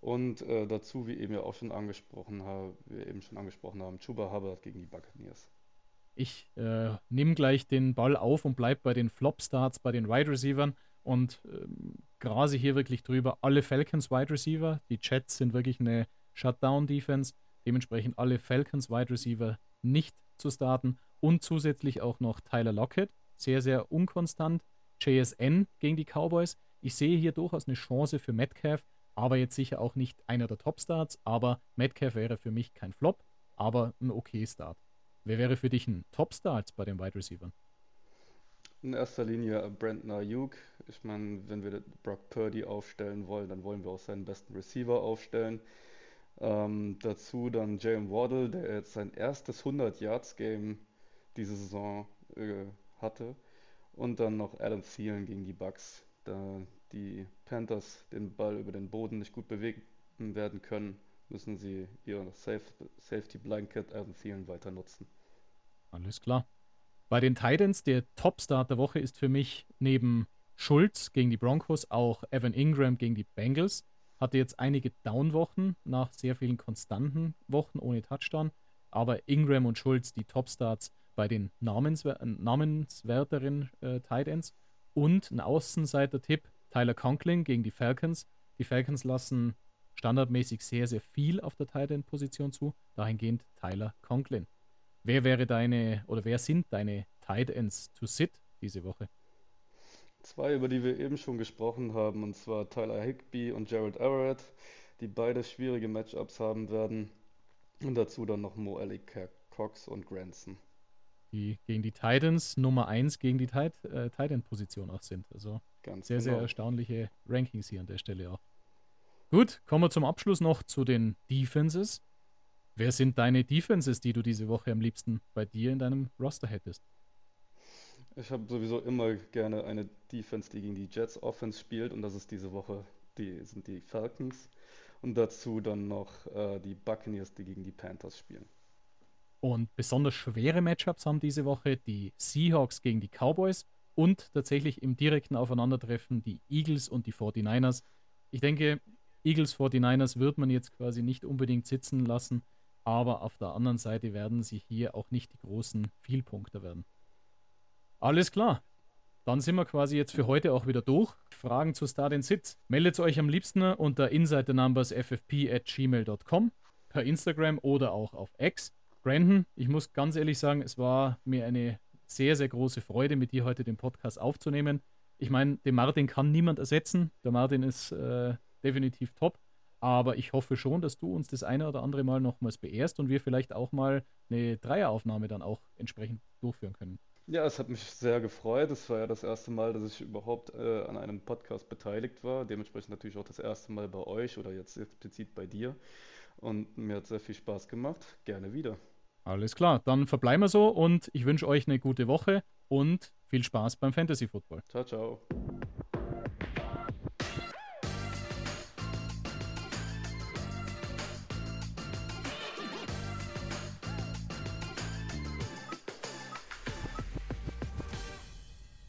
Speaker 2: Und äh, dazu, wie eben ja auch schon angesprochen haben, wir eben schon angesprochen haben, Chuba Hubbard gegen die Buccaneers.
Speaker 1: Ich äh, nehme gleich den Ball auf und bleibe bei den Flop-Starts, bei den Wide Receivern und ähm, grase hier wirklich drüber. Alle Falcons Wide Receiver, die Jets sind wirklich eine Shutdown-Defense, dementsprechend alle Falcons Wide Receiver nicht zu starten und zusätzlich auch noch Tyler Lockett, sehr, sehr unkonstant. JSN gegen die Cowboys. Ich sehe hier durchaus eine Chance für Metcalf, aber jetzt sicher auch nicht einer der Top-Starts. Aber Metcalf wäre für mich kein Flop, aber ein okay Start. Wer wäre für dich ein Top-Start bei den Wide Receivers?
Speaker 2: In erster Linie Brandon Ayuk. Ich meine, wenn wir Brock Purdy aufstellen wollen, dann wollen wir auch seinen besten Receiver aufstellen. Ähm, dazu dann Jalen Waddle, der jetzt sein erstes 100-Yards-Game diese Saison äh, hatte. Und dann noch Adam Thielen gegen die Bucks. Da die Panthers den Ball über den Boden nicht gut bewegen werden können, müssen sie ihr Safe Safety Blanket Adam Thielen weiter nutzen.
Speaker 1: Alles klar. Bei den Titans, der Top-Start der Woche ist für mich neben Schulz gegen die Broncos auch Evan Ingram gegen die Bengals. Hatte jetzt einige Down-Wochen nach sehr vielen konstanten Wochen ohne Touchdown. Aber Ingram und Schulz die Top-Starts bei den namenswer namenswerteren äh, Titans. Und ein Außenseiter-Tipp: Tyler Conklin gegen die Falcons. Die Falcons lassen standardmäßig sehr, sehr viel auf der Tight End Position zu. Dahingehend Tyler Conklin. Wer wäre deine oder wer sind deine Tight Ends to sit diese Woche?
Speaker 2: Zwei, über die wir eben schon gesprochen haben, und zwar Tyler Higby und Gerald Everett, die beide schwierige Matchups haben werden. Und dazu dann noch Mo Cox und Granson.
Speaker 1: Die gegen die Titans Nummer 1 gegen die Tight, äh, Tight End Position auch sind. Also Ganz sehr, genau. sehr erstaunliche Rankings hier an der Stelle auch. Gut, kommen wir zum Abschluss noch zu den Defenses. Wer sind deine Defenses, die du diese Woche am liebsten bei dir in deinem Roster hättest?
Speaker 2: Ich habe sowieso immer gerne eine Defense, die gegen die Jets Offense spielt und das ist diese Woche die sind die Falcons und dazu dann noch äh, die Buccaneers, die gegen die Panthers spielen.
Speaker 1: Und besonders schwere Matchups haben diese Woche die Seahawks gegen die Cowboys und tatsächlich im direkten Aufeinandertreffen die Eagles und die 49ers. Ich denke, Eagles 49ers wird man jetzt quasi nicht unbedingt sitzen lassen, aber auf der anderen Seite werden sie hier auch nicht die großen Vielpunkter werden. Alles klar. dann sind wir quasi jetzt für heute auch wieder durch. Fragen zu Start and Sit. Meldet euch am liebsten unter insidernumbers.ffp at gmail.com, per Instagram oder auch auf X. Brandon, ich muss ganz ehrlich sagen, es war mir eine sehr, sehr große Freude, mit dir heute den Podcast aufzunehmen. Ich meine, den Martin kann niemand ersetzen. Der Martin ist äh, definitiv top. Aber ich hoffe schon, dass du uns das eine oder andere Mal nochmals beehrst und wir vielleicht auch mal eine Dreieraufnahme dann auch entsprechend durchführen können.
Speaker 2: Ja, es hat mich sehr gefreut. Es war ja das erste Mal, dass ich überhaupt äh, an einem Podcast beteiligt war. Dementsprechend natürlich auch das erste Mal bei euch oder jetzt explizit bei dir. Und mir hat sehr viel Spaß gemacht. Gerne wieder.
Speaker 1: Alles klar, dann verbleiben wir so und ich wünsche euch eine gute Woche und viel Spaß beim Fantasy Football.
Speaker 2: Ciao, ciao.